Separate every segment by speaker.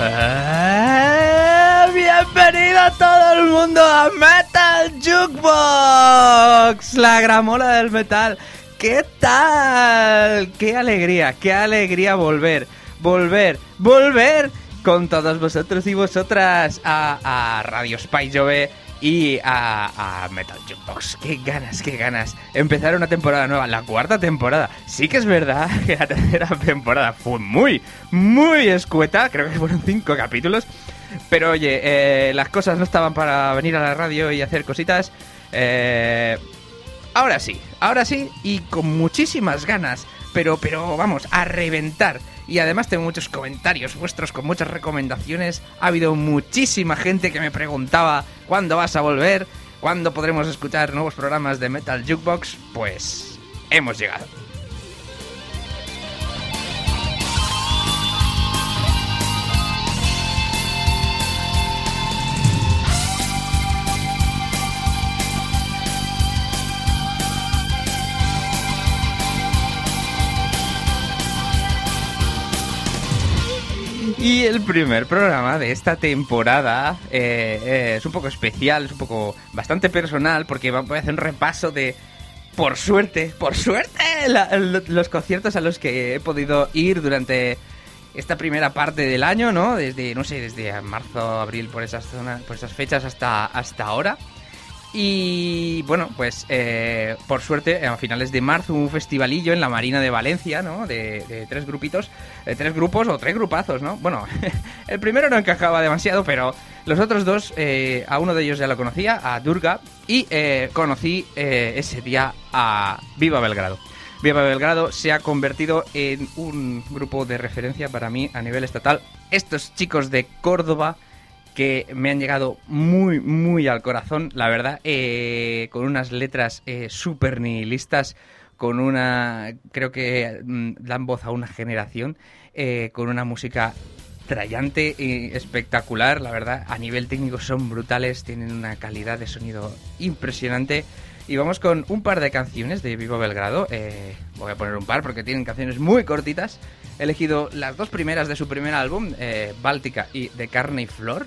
Speaker 1: ¡Eh! Bienvenido a todo el mundo a Metal Jukebox, la gramola del metal. ¿Qué tal? ¡Qué alegría! ¡Qué alegría volver! Volver, volver con todos vosotros y vosotras a, a Radio Spy Jove y a, a Metal Jukebox. ¡Qué ganas, qué ganas! Empezar una temporada nueva, la cuarta temporada. Sí que es verdad que la tercera temporada fue muy, muy escueta. Creo que fueron cinco capítulos. Pero oye, eh, las cosas no estaban para venir a la radio y hacer cositas. Eh, ahora sí, ahora sí y con muchísimas ganas. Pero, pero vamos, a reventar. Y además tengo muchos comentarios vuestros con muchas recomendaciones. Ha habido muchísima gente que me preguntaba cuándo vas a volver, cuándo podremos escuchar nuevos programas de Metal Jukebox. Pues hemos llegado. Y el primer programa de esta temporada eh, eh, es un poco especial, es un poco bastante personal, porque voy a hacer un repaso de, por suerte, por suerte, los conciertos a los que he podido ir durante esta primera parte del año, ¿no? Desde, no sé, desde marzo, abril, por esas zonas, por esas fechas hasta, hasta ahora. Y bueno, pues eh, por suerte a finales de marzo hubo un festivalillo en la Marina de Valencia, ¿no? De, tres grupitos, de tres grupos o tres grupazos, ¿no? Bueno, el primero no encajaba demasiado, pero los otros dos, eh, a uno de ellos ya lo conocía, a Durga, y eh, conocí eh, ese día a Viva Belgrado. Viva Belgrado se ha convertido en un grupo de referencia para mí a nivel estatal. Estos chicos de Córdoba que me han llegado muy, muy al corazón, la verdad, eh, con unas letras eh, súper nihilistas, con una, creo que mm, dan voz a una generación, eh, con una música trallante y espectacular, la verdad, a nivel técnico son brutales, tienen una calidad de sonido impresionante. Y vamos con un par de canciones de Vivo Belgrado. eh, voy a poner un par porque tienen canciones muy cortitas. He elegido las dos primeras de su primer álbum, Báltica y De Carne y Flor,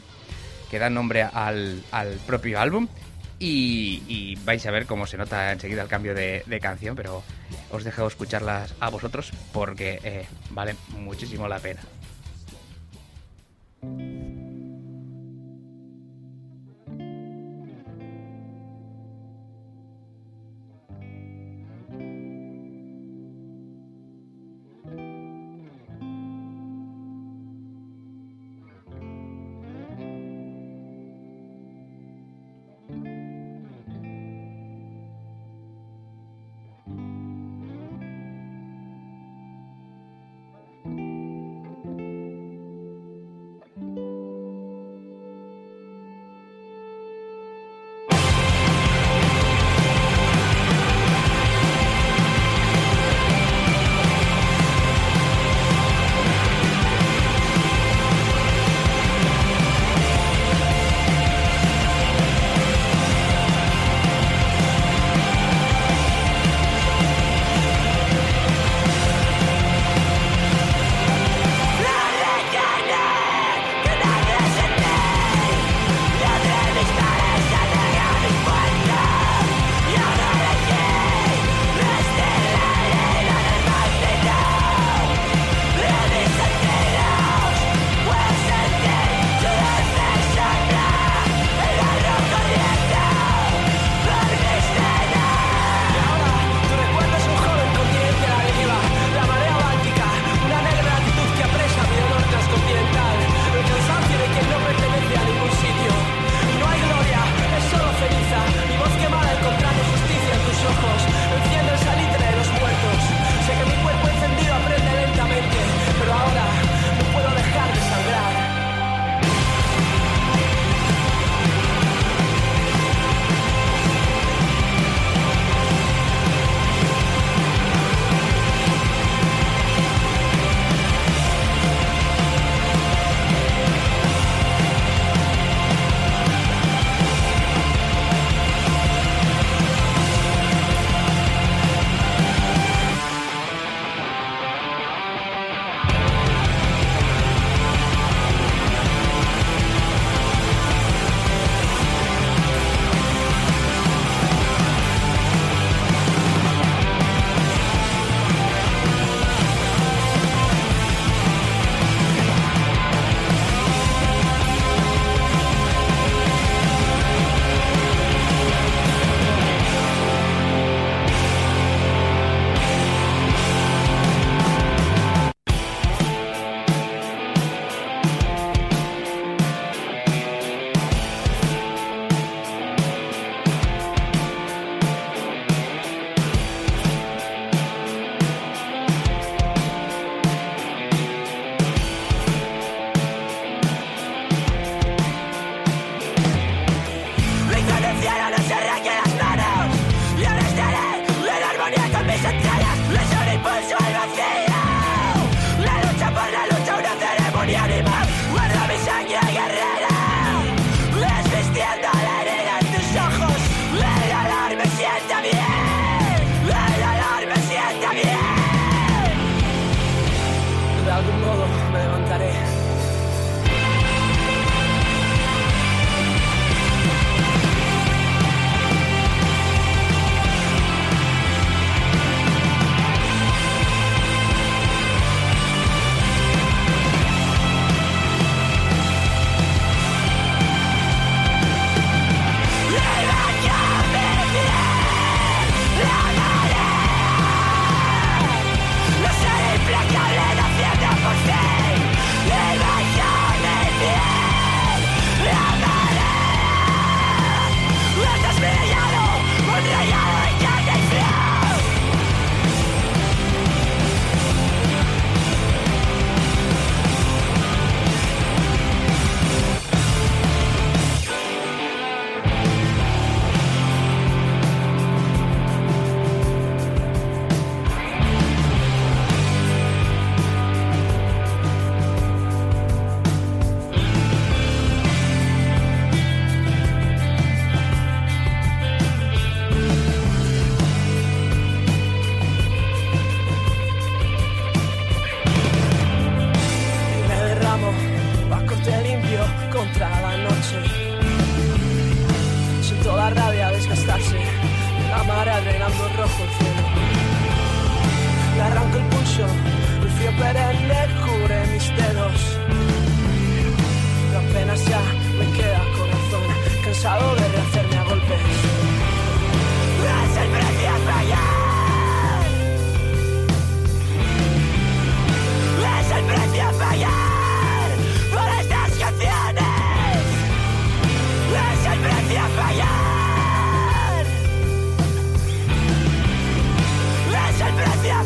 Speaker 1: que dan nombre al, al propio álbum. Y, vais a ver cómo se nota enseguida el cambio de, de canción, pero os dejo escucharlas a vosotros porque eh, vale muchísimo la pena.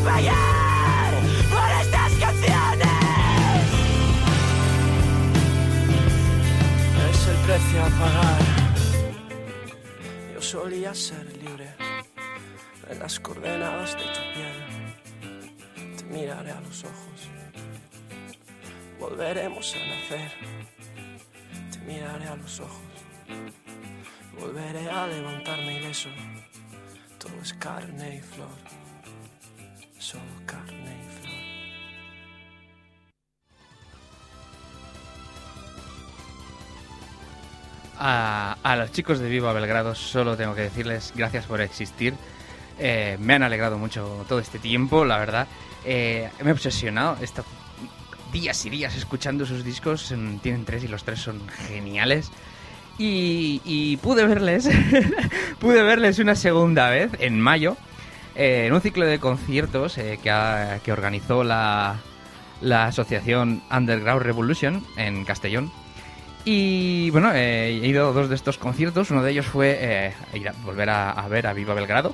Speaker 2: por estas canciones. Es el precio a pagar. Yo solía ser libre en las coordenadas de tu piel. Te miraré a los ojos. Volveremos a nacer. Te miraré a los ojos. Volveré a levantarme ileso. Todo es carne y flor. Solo carne y flor.
Speaker 1: A, los chicos de Viva Belgrado solo tengo que decirles gracias por existir. Eh, me han alegrado mucho todo este tiempo, la verdad. Eh, me he obsesionado estos días y días escuchando sus discos. Tienen tres y los tres son geniales. Y, y pude verles, pude verles una segunda vez en mayo, eh, en un ciclo de conciertos eh, que, organizó la, asociación Underground Revolution en Castellón. Y bueno, eh, he ido a dos de estos conciertos. Uno de ellos fue ir a- volver a, ver a Viva Belgrado.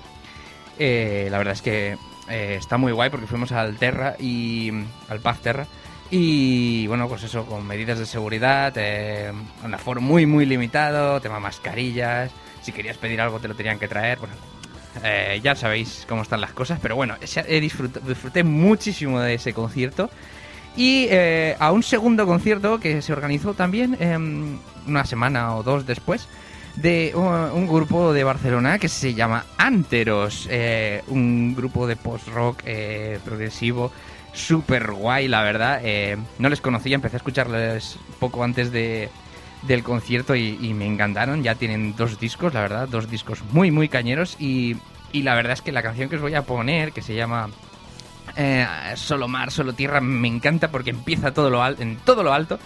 Speaker 1: La verdad es que está muy guay porque fuimos al Terra y al Paz Terra. Y bueno, pues eso, con medidas de seguridad, un aforo muy, muy limitado, tema mascarillas. Si querías pedir algo te lo tenían que traer. Bueno, eh, ya sabéis cómo están las cosas, pero bueno, ese- he disfrut- disfruté muchísimo de ese concierto. Y eh, a un segundo concierto que se organizó también em, una semana o dos después de un, un grupo de Barcelona que se llama Anteros, eh, un grupo de post-rock eh, progresivo súper guay, la verdad. Eh, no les conocía, empecé a escucharles poco antes de, del concierto y, me encantaron. Ya tienen dos discos, la verdad, dos discos muy, muy cañeros. Y, y la verdad es que la canción que os voy a poner, que se llama eh, Solo Mar, Solo Tierra, me encanta porque empieza todo lo en todo lo alto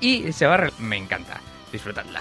Speaker 1: y se va... a Me encanta. Disfrutadla.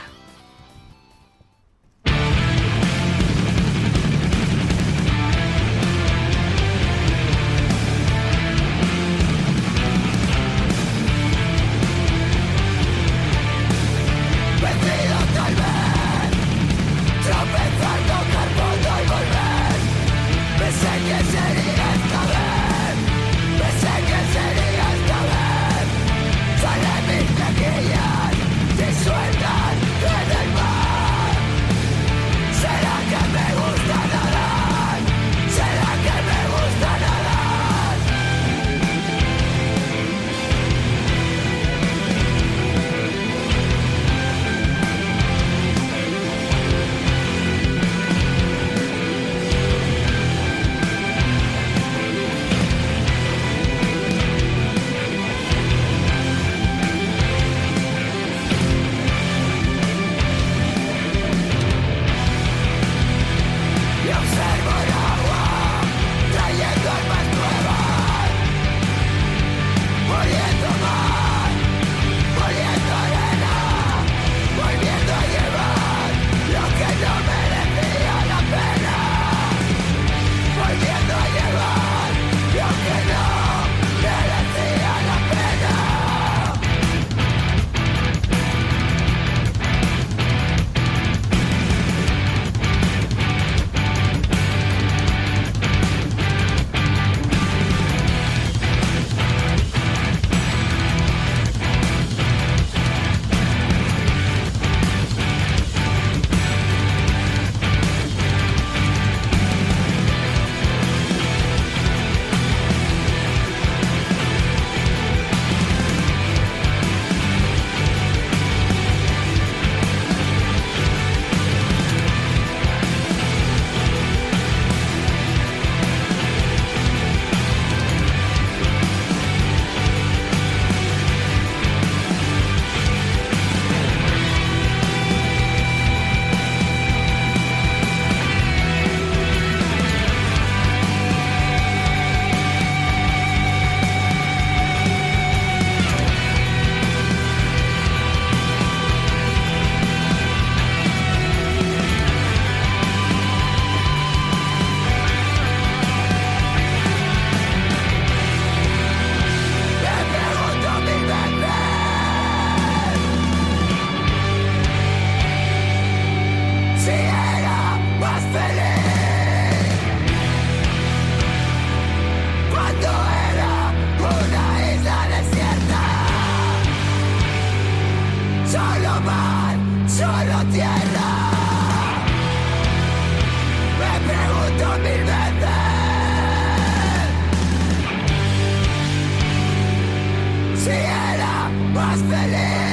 Speaker 3: solo tierra. Me pregunto
Speaker 1: mil veces si era más feliz.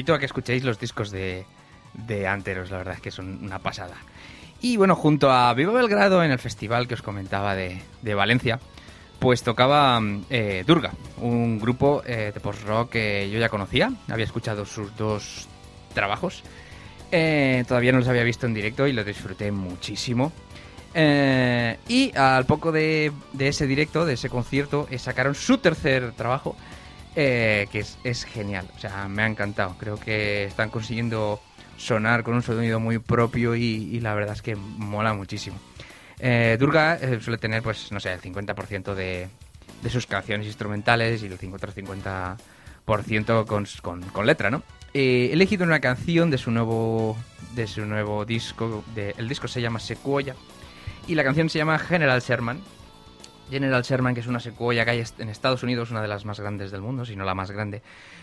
Speaker 1: Invito a que escuchéis los discos de, de Anteros, la verdad es que son una pasada. Y bueno, junto a Viva Belgrado en el festival que os comentaba de, de Valencia, pues tocaba eh, Durga, un grupo eh, de post-rock que yo ya conocía, había escuchado sus dos trabajos, eh, todavía no los había visto en directo y los disfruté muchísimo. Y al poco de, de ese directo, de ese concierto, sacaron su tercer trabajo, eh, que es, genial. O sea, me ha encantado. Creo que están consiguiendo sonar con un sonido muy propio y, la verdad es que mola muchísimo. Eh, Durga eh, suele tener, pues, no sé, el 50% de, de sus canciones instrumentales y el 50-50% con, con, con letra, ¿no? Eh, he elegido una canción de su nuevo, de su nuevo disco. El disco se llama Sequoia y la canción se llama General Sherman. General Sherman, que es una secuoya que hay en Estados Unidos, una de las más grandes del mundo, si no la más grande.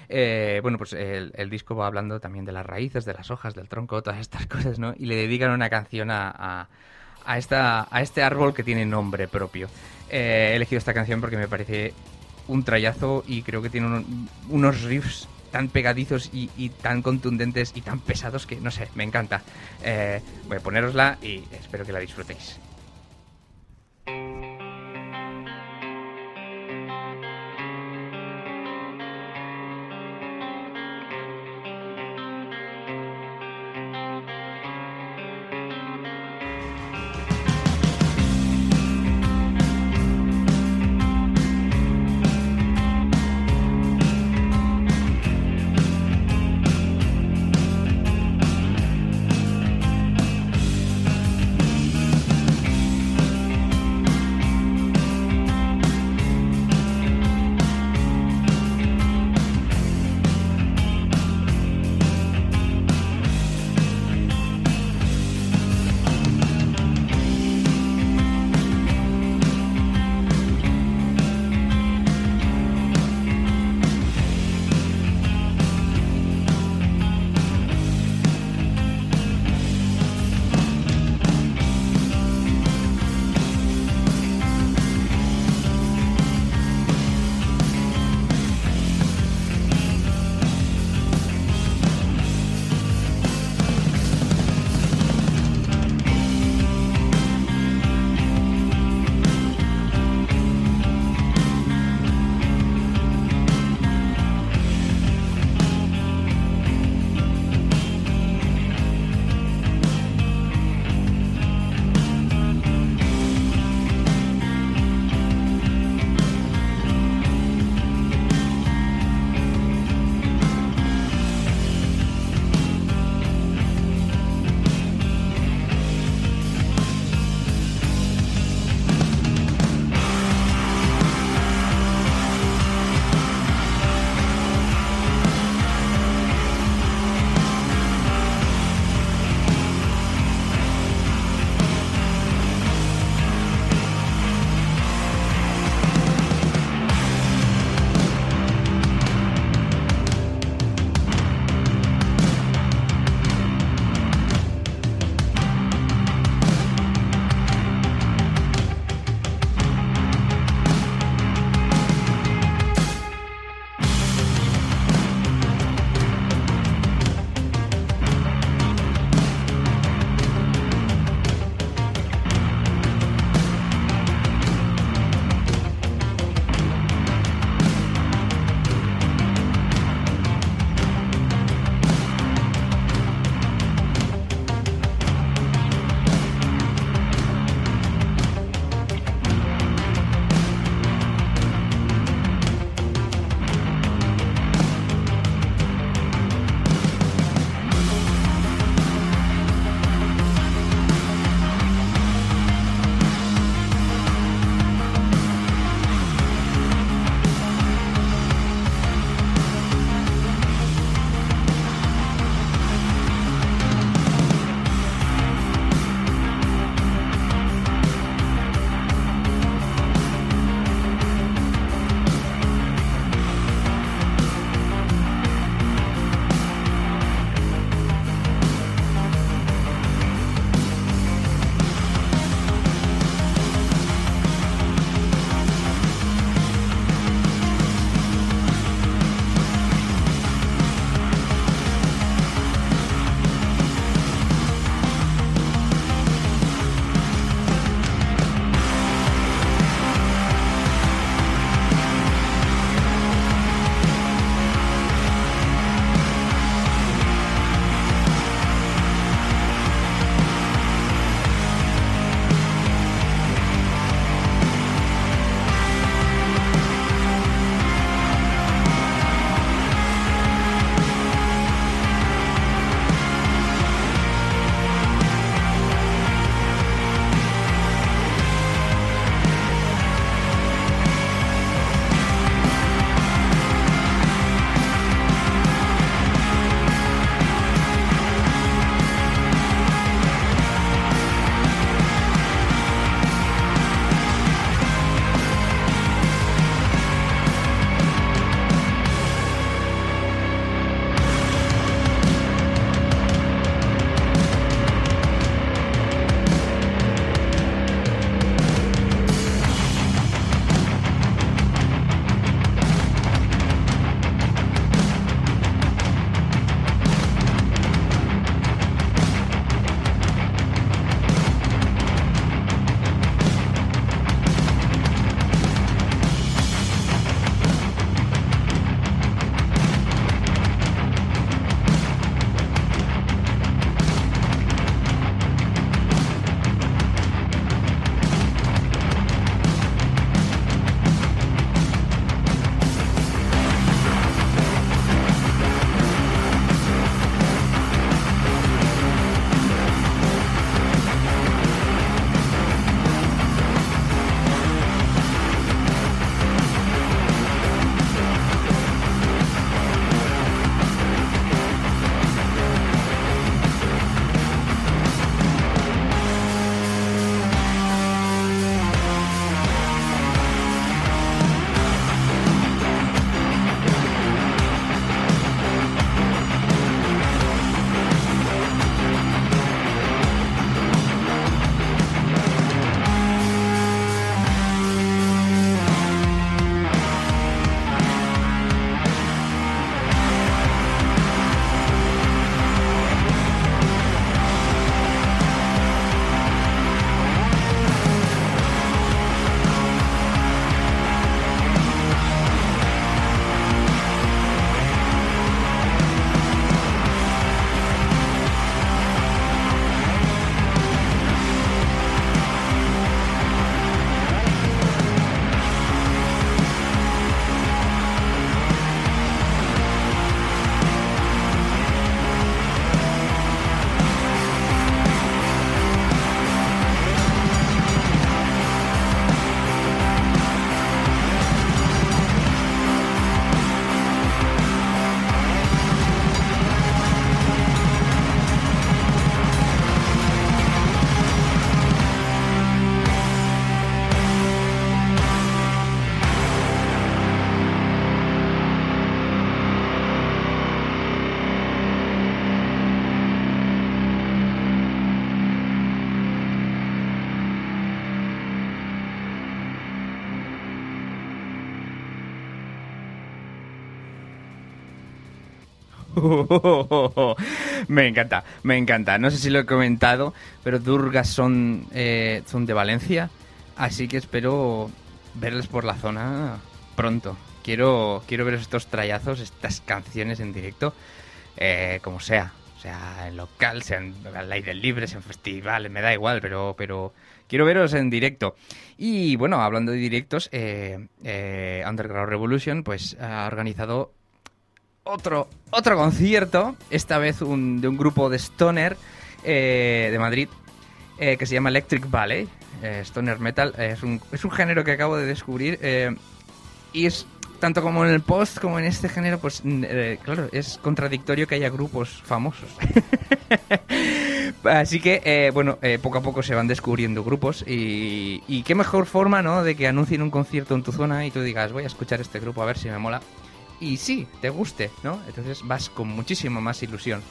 Speaker 1: Eh, bueno, pues el, disco va hablando también de las raíces, de las hojas, del tronco, todas estas cosas, ¿no? Y le dedican una canción a, a, esta, a este árbol que tiene nombre propio. Eh, he elegido esta canción porque me parece un trayazo y creo que tiene un, unos riffs tan pegadizos y, y, tan contundentes y tan pesados que, no sé, me encanta. Eh, voy a ponerosla y espero que la disfrutéis. me encanta, me encanta. No sé si lo he comentado, pero Durgas son, eh, son de Valencia, así que espero verles por la zona pronto. Quiero, quiero ver estos trayazos, estas canciones en directo, eh, como sea. O sea, en local, sean al aire libre, sean festivales, me da igual, pero, pero quiero veros en directo. Y bueno, hablando de directos, eh, eh, Underground Revolution pues ha organizado otro, otro concierto, esta vez un, de un grupo de Stoner eh, de Madrid que se llama Electric Ballet. Stoner Metal es un, es un género que acabo de descubrir y es tanto como en el post como en este género, pues claro, es contradictorio que haya grupos famosos. Así que, eh, bueno, eh, poco a poco se van descubriendo grupos y, y, qué mejor forma, ¿no? De que anuncien un concierto en tu zona y tú digas, voy a escuchar este grupo a ver si me mola. Y sí, te guste, ¿no? Entonces vas con muchísimo más ilusión.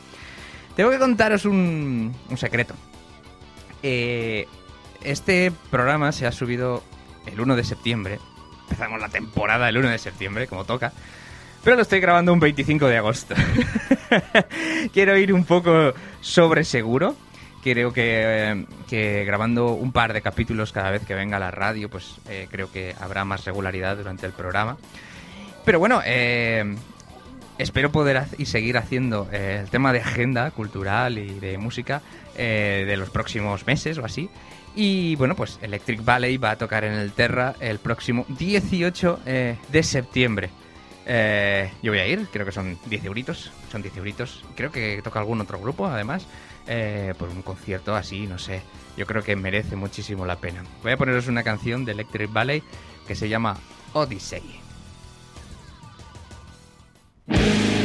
Speaker 1: Tengo que contaros un, secreto. Eh, este programa se ha subido el 1 de septiembre. Empezamos la temporada el 1 de septiembre, como toca. Pero lo estoy grabando un 25 de agosto. Quiero ir un poco sobre seguro. Creo que, grabando un par de capítulos cada vez que venga a la radio, pues eh, creo que habrá más regularidad durante el programa. Pero bueno, eh, espero poder y seguir haciendo eh, el tema de agenda cultural y de música de los próximos meses o así. Y bueno, pues Electric Ballet va a tocar en el Terra el próximo 18 de septiembre. Eh, yo voy a ir, creo que son 10 euritos. Son 10 euritos. Creo que toca algún otro grupo, además. Eh, por un concierto así, no sé. Yo creo que merece muchísimo la pena. Voy a poneros una canción de Electric Ballet que se llama Odyssey. Thank you.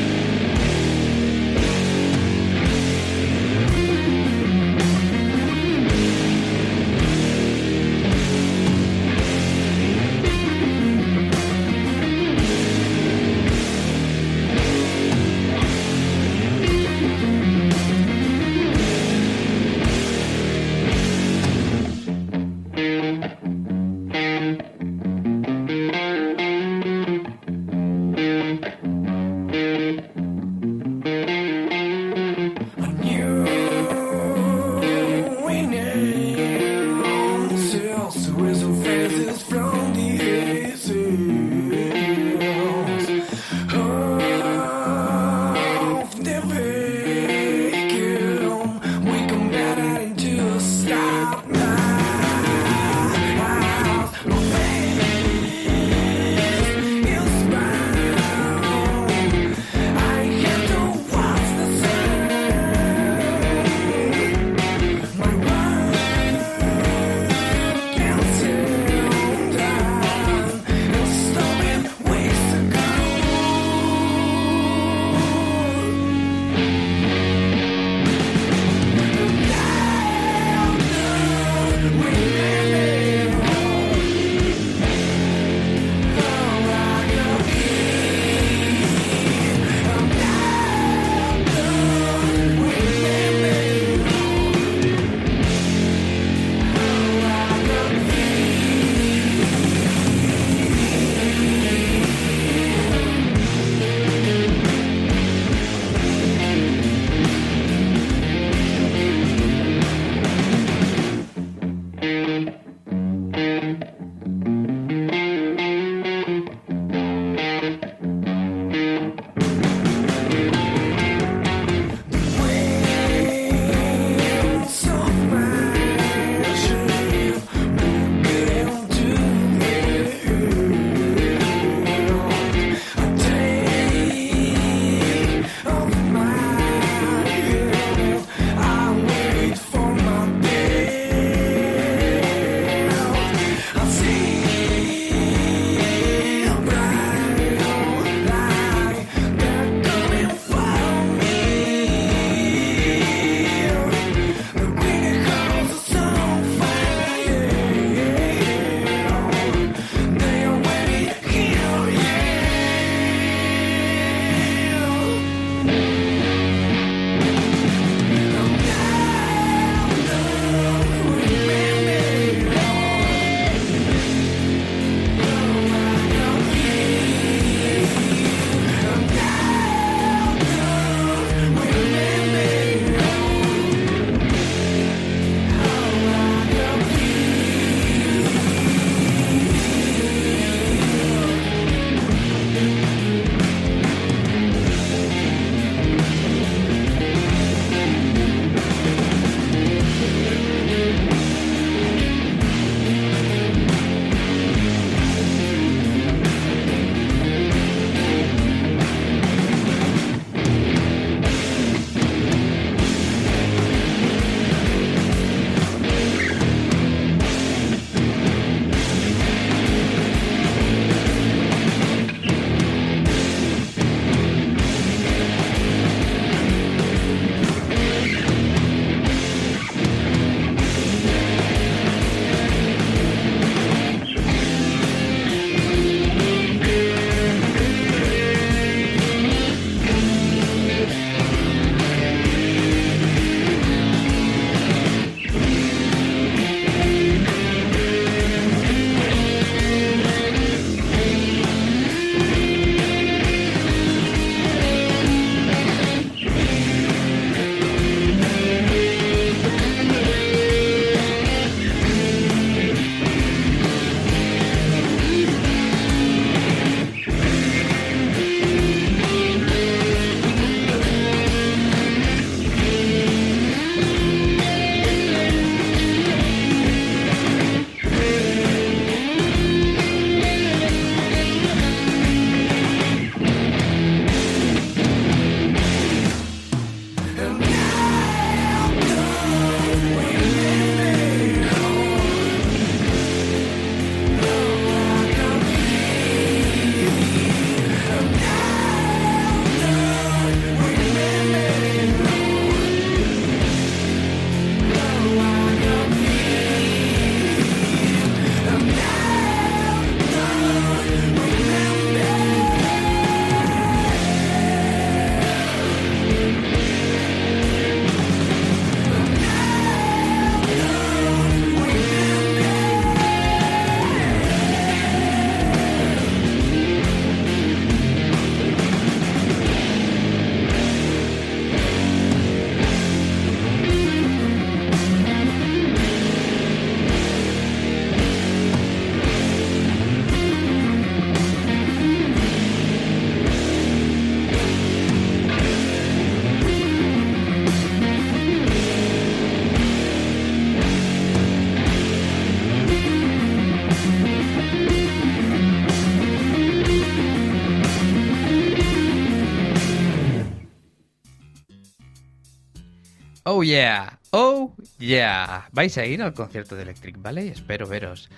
Speaker 1: Oh yeah, oh yeah. Vais a ir al concierto de Electric Valley, espero veros.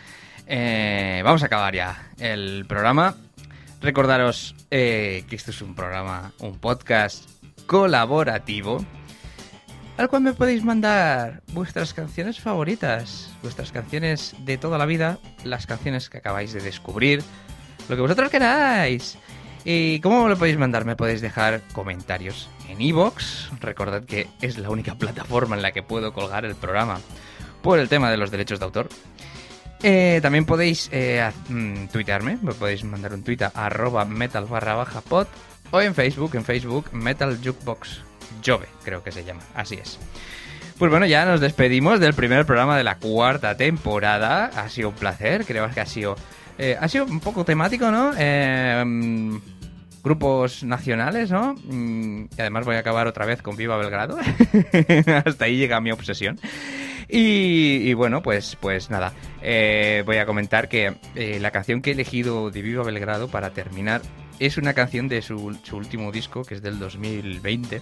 Speaker 1: Eh, vamos a acabar ya el programa. Recordaros eh, que esto es un programa, un podcast colaborativo al cual me podéis mandar vuestras canciones favoritas, vuestras canciones de toda la vida, las canciones que acabáis de descubrir, lo que vosotros queráis. ¿Y cómo lo podéis mandar? Me podéis dejar comentarios en iVoox. Recordad que es la única plataforma en la que puedo colgar el programa por el tema de los derechos de autor. Eh, también podéis eh, mm, tuitearme, me podéis mandar un tuit a arroba metal barra baja pod o en Facebook, en Facebook Metal Jukebox Jove, creo que se llama, así es. Pues bueno, ya nos despedimos del primer programa de la cuarta temporada. Ha sido un placer, creo que ha sido eh, ha sido un poco temático, ¿no? Eh, grupos nacionales, ¿no? Mm, y además voy a acabar otra vez con Viva Belgrado. Hasta ahí llega mi obsesión. Y, bueno, pues, pues nada, eh, voy a comentar que la canción que he elegido de Viva Belgrado para terminar es una canción de su, su último disco, que es del 2020.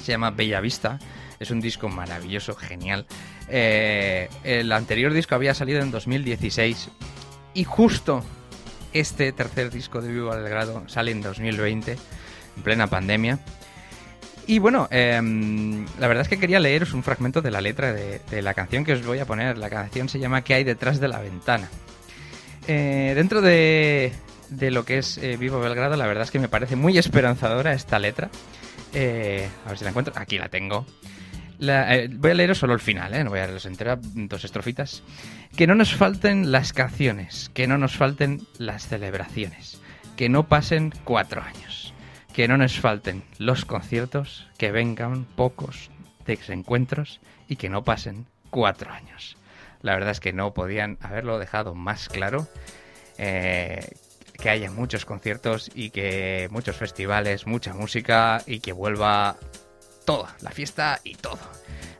Speaker 1: Se llama Bella Vista. Es un disco maravilloso, genial. el anterior disco había salido en 2016 y justo este tercer disco de Viva Belgrado sale en 2020, en plena pandemia. Y bueno, em, la verdad es que quería leeros un fragmento de la letra de, la canción que os voy a poner. La canción se llama ¿Qué hay detrás de la ventana? Eh, dentro de, de, lo que es eh, Viva Belgrado, la verdad es que me parece muy esperanzadora esta letra. Eh, a ver si la encuentro. Aquí la tengo. Eh, voy a leeros solo el final, ¿eh? no voy a leeros entera, dos estrofitas. Que no nos falten las canciones, que no nos falten las celebraciones, que no pasen cuatro años, que no nos falten los conciertos, que vengan pocos desencuentros y que no pasen cuatro años. La verdad es que no podían haberlo dejado más claro. Eh, que haya muchos conciertos y que muchos festivales, mucha música y que vuelva todo, la fiesta y todo.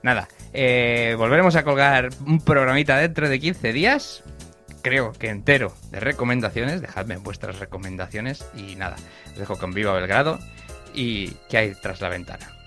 Speaker 1: Nada, eh, volveremos a colgar un programita dentro de 15 días. Creo que entero de recomendaciones. Dejadme vuestras recomendaciones. Y nada, os dejo con Viva Belgrado y qué hay tras la ventana.